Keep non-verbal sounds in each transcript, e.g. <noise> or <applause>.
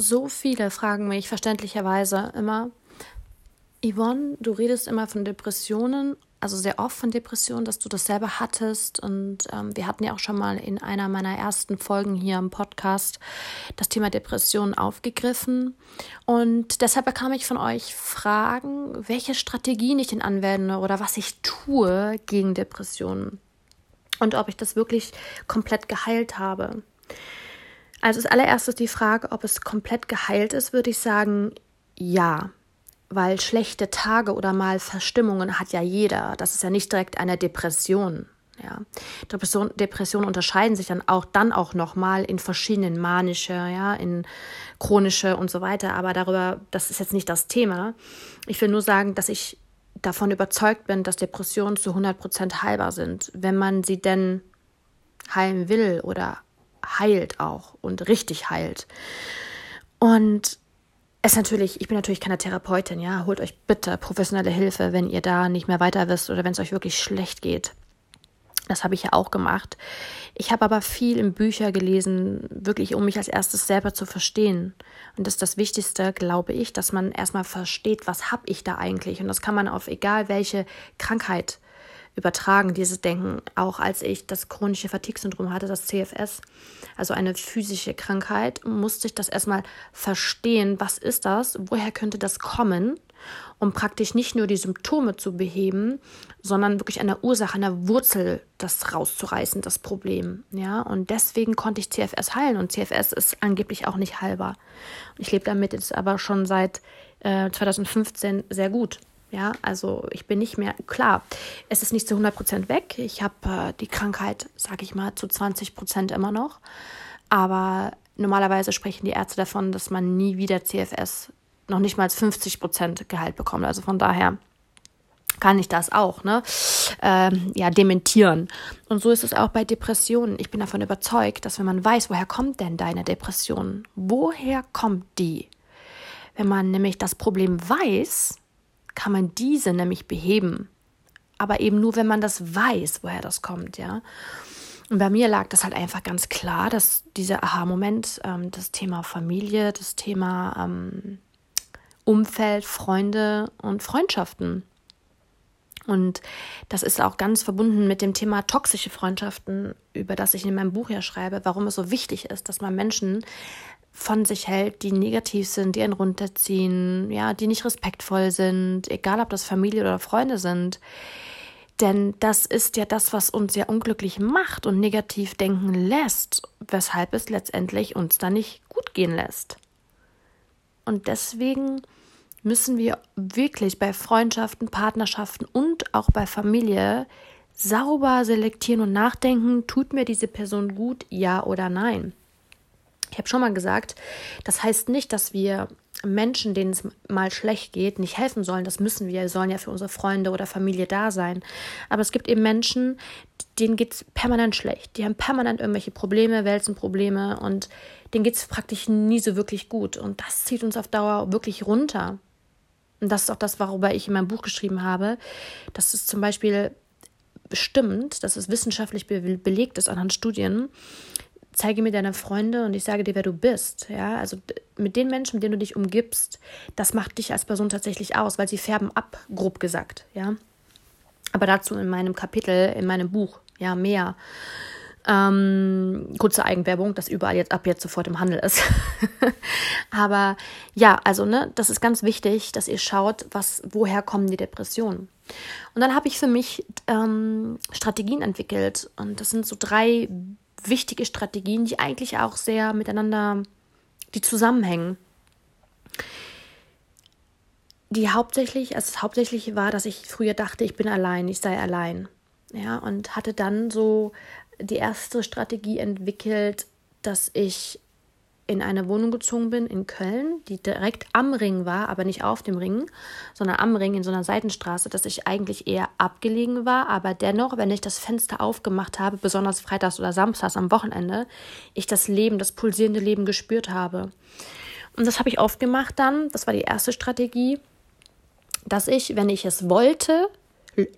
so viele fragen mich verständlicherweise immer, Yvonne, du redest immer von Depressionen, also sehr oft von Depressionen, dass du das selber hattest. Und ähm, wir hatten ja auch schon mal in einer meiner ersten Folgen hier im Podcast das Thema Depressionen aufgegriffen. Und deshalb bekam ich von euch Fragen, welche Strategien ich denn anwende oder was ich tue gegen Depressionen. Und ob ich das wirklich komplett geheilt habe. Also als allererstes die Frage, ob es komplett geheilt ist, würde ich sagen, ja weil schlechte Tage oder mal Verstimmungen hat ja jeder. Das ist ja nicht direkt eine Depression. Ja. Depression, Depressionen unterscheiden sich dann auch dann auch nochmal in verschiedenen manische, ja, in chronische und so weiter. Aber darüber, das ist jetzt nicht das Thema. Ich will nur sagen, dass ich davon überzeugt bin, dass Depressionen zu 100 Prozent heilbar sind, wenn man sie denn heilen will oder heilt auch und richtig heilt. Und es natürlich, ich bin natürlich keine Therapeutin, ja. Holt euch bitte professionelle Hilfe, wenn ihr da nicht mehr weiter wisst oder wenn es euch wirklich schlecht geht. Das habe ich ja auch gemacht. Ich habe aber viel in Bücher gelesen, wirklich um mich als erstes selber zu verstehen. Und das ist das Wichtigste, glaube ich, dass man erstmal versteht, was habe ich da eigentlich. Und das kann man auf egal welche Krankheit übertragen, dieses Denken, auch als ich das chronische Fatigue-Syndrom hatte, das CFS, also eine physische Krankheit, musste ich das erstmal verstehen, was ist das, woher könnte das kommen, um praktisch nicht nur die Symptome zu beheben, sondern wirklich an der Ursache, an der Wurzel das rauszureißen, das Problem. Ja, und deswegen konnte ich CFS heilen und CFS ist angeblich auch nicht heilbar. Ich lebe damit jetzt aber schon seit äh, 2015 sehr gut. Ja, also ich bin nicht mehr, klar, es ist nicht zu 100 Prozent weg. Ich habe äh, die Krankheit, sage ich mal, zu 20 Prozent immer noch. Aber normalerweise sprechen die Ärzte davon, dass man nie wieder CFS noch nicht mal 50 Prozent Gehalt bekommt. Also von daher kann ich das auch, ne? Ähm, ja, dementieren. Und so ist es auch bei Depressionen. Ich bin davon überzeugt, dass wenn man weiß, woher kommt denn deine Depression? Woher kommt die? Wenn man nämlich das Problem weiß, kann man diese nämlich beheben. Aber eben nur, wenn man das weiß, woher das kommt, ja. Und bei mir lag das halt einfach ganz klar, dass dieser Aha-Moment, ähm, das Thema Familie, das Thema ähm, Umfeld, Freunde und Freundschaften. Und das ist auch ganz verbunden mit dem Thema toxische Freundschaften, über das ich in meinem Buch ja schreibe, warum es so wichtig ist, dass man Menschen von sich hält, die negativ sind, die einen runterziehen, ja, die nicht respektvoll sind, egal ob das Familie oder Freunde sind. Denn das ist ja das, was uns ja unglücklich macht und negativ denken lässt, weshalb es letztendlich uns dann nicht gut gehen lässt. Und deswegen müssen wir wirklich bei Freundschaften, Partnerschaften und auch bei Familie sauber selektieren und nachdenken, tut mir diese Person gut, ja oder nein. Ich habe schon mal gesagt, das heißt nicht, dass wir Menschen, denen es mal schlecht geht, nicht helfen sollen. Das müssen wir. Wir sollen ja für unsere Freunde oder Familie da sein. Aber es gibt eben Menschen, denen geht es permanent schlecht. Die haben permanent irgendwelche Probleme, Wälzenprobleme und denen geht es praktisch nie so wirklich gut. Und das zieht uns auf Dauer wirklich runter. Und das ist auch das, worüber ich in meinem Buch geschrieben habe, dass es zum Beispiel stimmt, dass es wissenschaftlich belegt ist anhand Studien, zeige mir deine Freunde und ich sage dir, wer du bist. Ja, also mit den Menschen, mit denen du dich umgibst, das macht dich als Person tatsächlich aus, weil sie färben ab, grob gesagt. Ja, aber dazu in meinem Kapitel, in meinem Buch, ja, mehr. Ähm, kurze Eigenwerbung, das überall jetzt ab jetzt sofort im Handel ist. <laughs> Aber ja, also ne, das ist ganz wichtig, dass ihr schaut, was, woher kommen die Depressionen. Und dann habe ich für mich ähm, Strategien entwickelt und das sind so drei wichtige Strategien, die eigentlich auch sehr miteinander, die zusammenhängen. Die hauptsächlich, also das Hauptsächliche war, dass ich früher dachte, ich bin allein, ich sei allein. Ja, und hatte dann so die erste Strategie entwickelt, dass ich in eine Wohnung gezogen bin in Köln, die direkt am Ring war, aber nicht auf dem Ring, sondern am Ring in so einer Seitenstraße, dass ich eigentlich eher abgelegen war, aber dennoch, wenn ich das Fenster aufgemacht habe, besonders freitags oder samstags am Wochenende, ich das Leben, das pulsierende Leben gespürt habe. Und das habe ich aufgemacht dann, das war die erste Strategie, dass ich, wenn ich es wollte,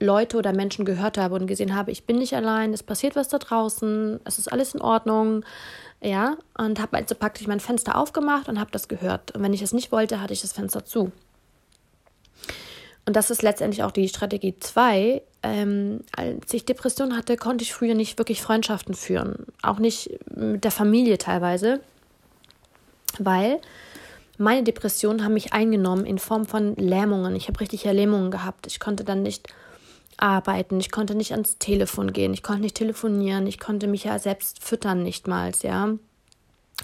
Leute oder Menschen gehört habe und gesehen habe, ich bin nicht allein, es passiert was da draußen, es ist alles in Ordnung, ja, und habe also praktisch mein Fenster aufgemacht und habe das gehört. Und wenn ich es nicht wollte, hatte ich das Fenster zu. Und das ist letztendlich auch die Strategie 2. Ähm, als ich Depressionen hatte, konnte ich früher nicht wirklich Freundschaften führen. Auch nicht mit der Familie teilweise. Weil meine Depressionen haben mich eingenommen in Form von Lähmungen. Ich habe richtig Lähmungen gehabt. Ich konnte dann nicht arbeiten, ich konnte nicht ans Telefon gehen, ich konnte nicht telefonieren, ich konnte mich ja selbst füttern nichtmals, ja.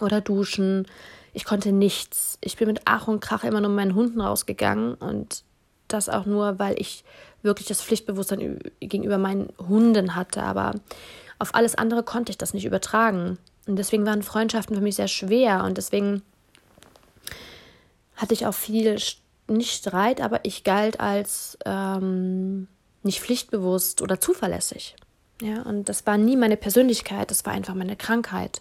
Oder duschen. Ich konnte nichts. Ich bin mit Ach und Krach immer nur meinen Hunden rausgegangen und das auch nur, weil ich wirklich das Pflichtbewusstsein gegenüber meinen Hunden hatte. Aber auf alles andere konnte ich das nicht übertragen. Und deswegen waren Freundschaften für mich sehr schwer. Und deswegen hatte ich auch viel, nicht Streit, aber ich galt als ähm, nicht pflichtbewusst oder zuverlässig. Ja, und das war nie meine Persönlichkeit, das war einfach meine Krankheit.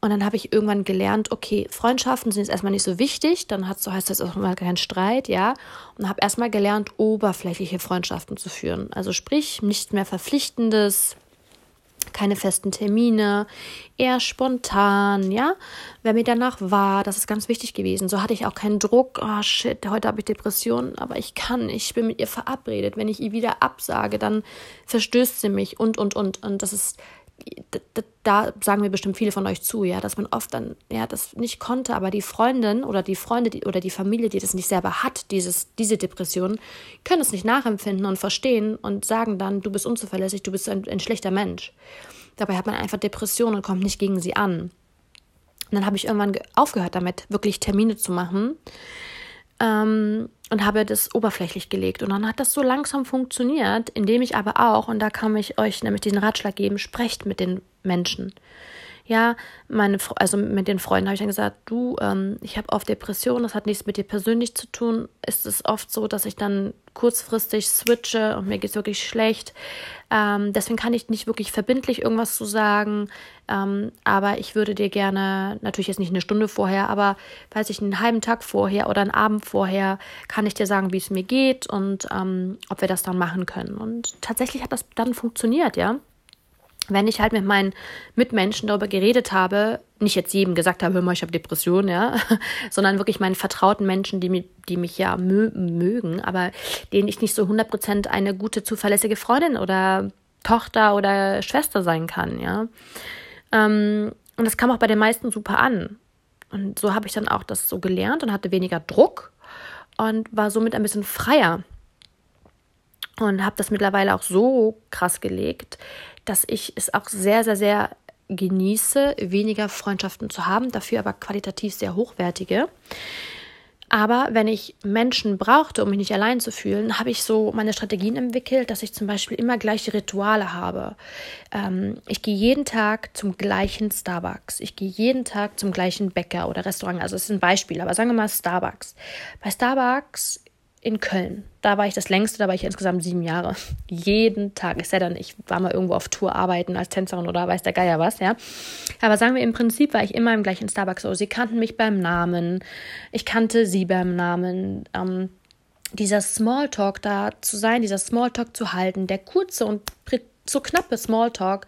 Und dann habe ich irgendwann gelernt, okay, Freundschaften sind jetzt erstmal nicht so wichtig, dann hat, so heißt das auch mal kein Streit, ja. Und habe erstmal gelernt, oberflächliche Freundschaften zu führen. Also sprich, nicht mehr verpflichtendes, keine festen Termine, eher spontan, ja. Wer mir danach war, das ist ganz wichtig gewesen. So hatte ich auch keinen Druck, oh shit, heute habe ich Depressionen, aber ich kann, ich bin mit ihr verabredet. Wenn ich ihr wieder absage, dann verstößt sie mich und, und, und. Und das ist da, da, sagen mir bestimmt viele von euch zu, ja, dass man oft dann ja das nicht konnte, aber die Freundin oder die Freunde die, oder die Familie, die das nicht selber hat, dieses diese Depression, können es nicht nachempfinden und verstehen und sagen dann, du bist unzuverlässig, du bist ein, ein schlechter Mensch. Dabei hat man einfach Depressionen und kommt nicht gegen sie an. Und dann habe ich irgendwann aufgehört damit, wirklich Termine zu machen. Ähm, und habe das oberflächlich gelegt. Und dann hat das so langsam funktioniert, indem ich aber auch, und da kann ich euch nämlich diesen Ratschlag geben, sprecht mit den Menschen ja, meine, also mit den Freunden habe ich dann gesagt, du, ähm, ich habe oft Depressionen, das hat nichts mit dir persönlich zu tun. Ist es oft so, dass ich dann kurzfristig switche und mir geht es wirklich schlecht. Ähm, deswegen kann ich nicht wirklich verbindlich irgendwas zu sagen. Ähm, aber ich würde dir gerne, natürlich jetzt nicht eine Stunde vorher, aber weiß ich, einen halben Tag vorher oder einen Abend vorher, kann ich dir sagen, wie es mir geht und ähm, ob wir das dann machen können. Und tatsächlich hat das dann funktioniert, ja wenn ich halt mit meinen Mitmenschen darüber geredet habe, nicht jetzt jedem gesagt habe, hör mal, ich habe Depressionen, ja, <laughs> sondern wirklich meinen vertrauten Menschen, die, mich, die mich ja mö mögen, aber denen ich nicht so 100% eine gute, zuverlässige Freundin oder Tochter oder Schwester sein kann, ja. Ähm, und das kam auch bei den meisten super an. Und so habe ich dann auch das so gelernt und hatte weniger Druck und war somit ein bisschen freier. Und habe das mittlerweile auch so krass gelegt, dass ich es auch sehr, sehr, sehr genieße, weniger Freundschaften zu haben, dafür aber qualitativ sehr hochwertige. Aber wenn ich Menschen brauchte, um mich nicht allein zu fühlen, habe ich so meine Strategien entwickelt, dass ich zum Beispiel immer gleiche Rituale habe. Ähm, ich gehe jeden Tag zum gleichen Starbucks. Ich gehe jeden Tag zum gleichen Bäcker oder Restaurant. Also es ist ein Beispiel, aber sagen wir mal Starbucks. Bei Starbucks in Köln. Da war ich das längste, da war ich insgesamt sieben Jahre. Jeden Tag. Ich sei dann, ich war mal irgendwo auf Tour arbeiten als Tänzerin oder weiß der Geier was, ja. Aber sagen wir, im Prinzip war ich immer im gleichen Starbucks. So, sie kannten mich beim Namen. Ich kannte sie beim Namen. Ähm, dieser Smalltalk da zu sein, dieser Smalltalk zu halten, der kurze und so knappe Smalltalk.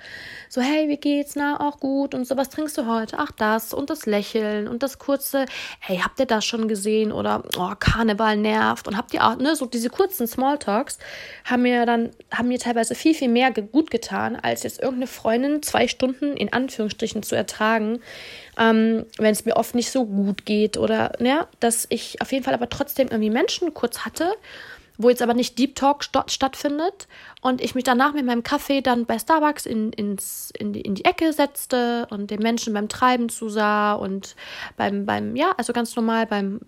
So, hey, wie geht's? Na, auch gut. Und so, was trinkst du heute? Ach, das. Und das Lächeln und das kurze, hey, habt ihr das schon gesehen? Oder, oh, Karneval nervt. Und habt ihr auch, ne, so diese kurzen Smalltalks haben mir dann, haben mir teilweise viel, viel mehr gut getan, als jetzt irgendeine Freundin zwei Stunden in Anführungsstrichen zu ertragen, ähm, wenn es mir oft nicht so gut geht. Oder, ja, dass ich auf jeden Fall aber trotzdem irgendwie Menschen kurz hatte wo jetzt aber nicht Deep Talk st stattfindet und ich mich danach mit meinem Kaffee dann bei Starbucks in, ins, in, die, in die Ecke setzte und den Menschen beim Treiben zusah und beim, beim, ja, also ganz normal beim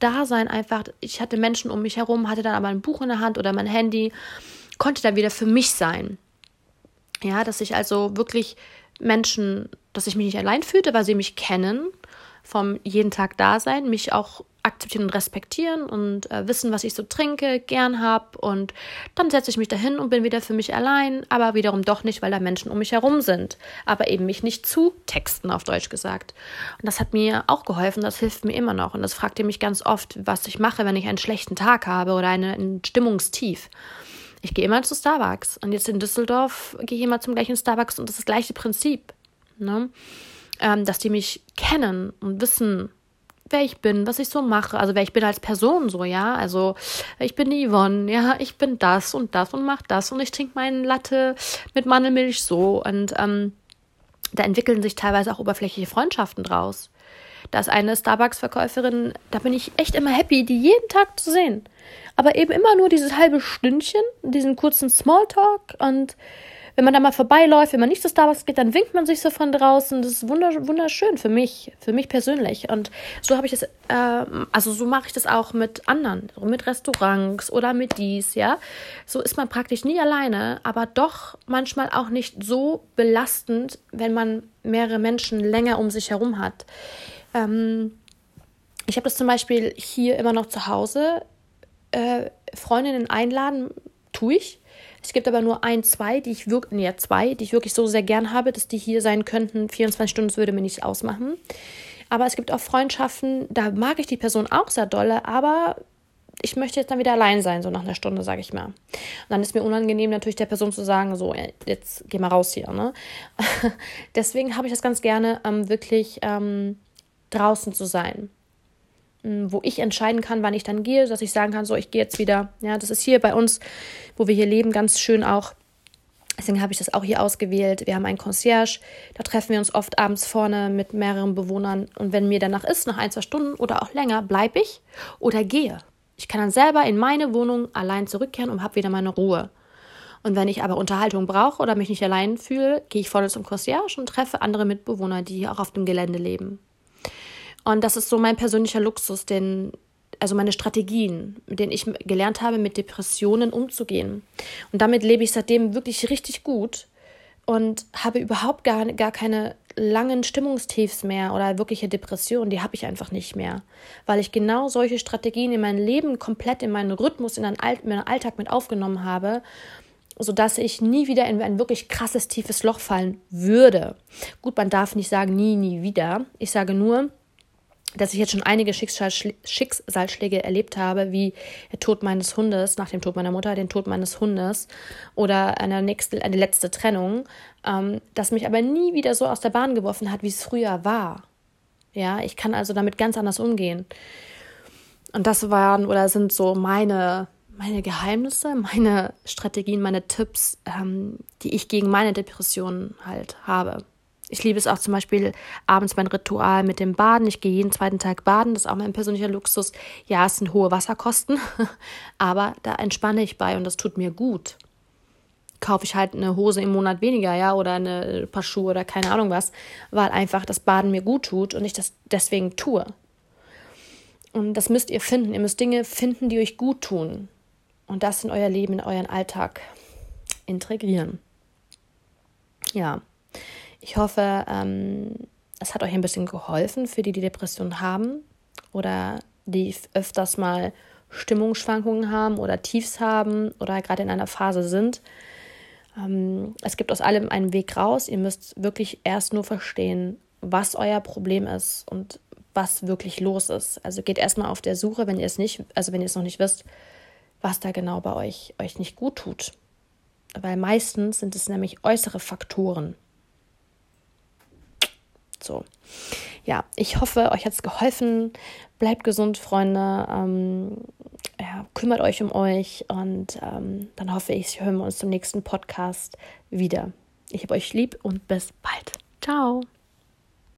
Dasein einfach. Ich hatte Menschen um mich herum, hatte dann aber ein Buch in der Hand oder mein Handy, konnte dann wieder für mich sein. Ja, dass ich also wirklich Menschen, dass ich mich nicht allein fühlte, weil sie mich kennen vom jeden Tag Dasein, mich auch akzeptieren und respektieren und äh, wissen, was ich so trinke, gern habe. Und dann setze ich mich dahin und bin wieder für mich allein, aber wiederum doch nicht, weil da Menschen um mich herum sind. Aber eben mich nicht zu texten, auf Deutsch gesagt. Und das hat mir auch geholfen, das hilft mir immer noch. Und das fragt ihr mich ganz oft, was ich mache, wenn ich einen schlechten Tag habe oder eine, ein Stimmungstief. Ich gehe immer zu Starbucks. Und jetzt in Düsseldorf gehe ich immer zum gleichen Starbucks und das ist das gleiche Prinzip. Ne? Ähm, dass die mich kennen und wissen, wer ich bin, was ich so mache, also wer ich bin als Person so, ja. Also ich bin die Yvonne, ja, ich bin das und das und mach das und ich trinke meinen Latte mit Mandelmilch so. Und ähm, da entwickeln sich teilweise auch oberflächliche Freundschaften draus. Da ist eine Starbucks-Verkäuferin, da bin ich echt immer happy, die jeden Tag zu sehen. Aber eben immer nur dieses halbe Stündchen, diesen kurzen Smalltalk und wenn man da mal vorbeiläuft, wenn man nicht zu Starbucks geht, dann winkt man sich so von draußen. Das ist wunderschön für mich, für mich persönlich. Und so habe ich das, äh, also so mache ich das auch mit anderen, mit Restaurants oder mit dies, ja. So ist man praktisch nie alleine, aber doch manchmal auch nicht so belastend, wenn man mehrere Menschen länger um sich herum hat. Ähm, ich habe das zum Beispiel hier immer noch zu Hause. Äh, Freundinnen einladen, tue ich. Es gibt aber nur ein, zwei, die ich wirklich, nee, zwei, die ich wirklich so sehr gern habe, dass die hier sein könnten. 24 Stunden, würde mir nichts ausmachen. Aber es gibt auch Freundschaften, da mag ich die Person auch sehr dolle, aber ich möchte jetzt dann wieder allein sein, so nach einer Stunde, sage ich mal. Und dann ist mir unangenehm, natürlich der Person zu sagen, so, jetzt geh mal raus hier. Ne? <laughs> Deswegen habe ich das ganz gerne, ähm, wirklich ähm, draußen zu sein wo ich entscheiden kann, wann ich dann gehe, dass ich sagen kann, so, ich gehe jetzt wieder. Ja, das ist hier bei uns, wo wir hier leben, ganz schön auch. Deswegen habe ich das auch hier ausgewählt. Wir haben einen Concierge, da treffen wir uns oft abends vorne mit mehreren Bewohnern. Und wenn mir danach ist, nach ein, zwei Stunden oder auch länger, bleibe ich oder gehe. Ich kann dann selber in meine Wohnung allein zurückkehren und habe wieder meine Ruhe. Und wenn ich aber Unterhaltung brauche oder mich nicht allein fühle, gehe ich vorne zum Concierge und treffe andere Mitbewohner, die hier auch auf dem Gelände leben. Und das ist so mein persönlicher Luxus, den, also meine Strategien, mit denen ich gelernt habe, mit Depressionen umzugehen. Und damit lebe ich seitdem wirklich richtig gut und habe überhaupt gar, gar keine langen Stimmungstiefs mehr oder wirkliche Depressionen, die habe ich einfach nicht mehr, weil ich genau solche Strategien in mein Leben komplett in meinen Rhythmus, in meinen Alltag mit aufgenommen habe, sodass ich nie wieder in ein wirklich krasses tiefes Loch fallen würde. Gut, man darf nicht sagen nie, nie wieder. Ich sage nur, dass ich jetzt schon einige Schicksalsschläge erlebt habe, wie der Tod meines Hundes, nach dem Tod meiner Mutter, den Tod meines Hundes oder eine, nächste, eine letzte Trennung, ähm, das mich aber nie wieder so aus der Bahn geworfen hat, wie es früher war. Ja, ich kann also damit ganz anders umgehen. Und das waren oder sind so meine, meine Geheimnisse, meine Strategien, meine Tipps, ähm, die ich gegen meine Depressionen halt habe. Ich liebe es auch zum Beispiel abends mein Ritual mit dem Baden. Ich gehe jeden zweiten Tag baden. Das ist auch mein persönlicher Luxus. Ja, es sind hohe Wasserkosten, <laughs> aber da entspanne ich bei und das tut mir gut. Kaufe ich halt eine Hose im Monat weniger, ja, oder eine paar Schuhe oder keine Ahnung was, weil einfach das Baden mir gut tut und ich das deswegen tue. Und das müsst ihr finden. Ihr müsst Dinge finden, die euch gut tun. Und das in euer Leben, in euren Alltag integrieren. Ja. Ich hoffe, ähm, es hat euch ein bisschen geholfen für die, die Depressionen haben oder die öfters mal Stimmungsschwankungen haben oder Tiefs haben oder gerade in einer Phase sind. Ähm, es gibt aus allem einen Weg raus. Ihr müsst wirklich erst nur verstehen, was euer Problem ist und was wirklich los ist. Also geht erstmal auf der Suche, wenn ihr es nicht, also wenn ihr es noch nicht wisst, was da genau bei euch euch nicht gut tut. Weil meistens sind es nämlich äußere Faktoren, so. Ja, ich hoffe, euch hat es geholfen. Bleibt gesund, Freunde. Ähm, ja, kümmert euch um euch und ähm, dann hoffe ich, hören wir uns zum nächsten Podcast wieder. Ich habe euch lieb und bis bald. Ciao.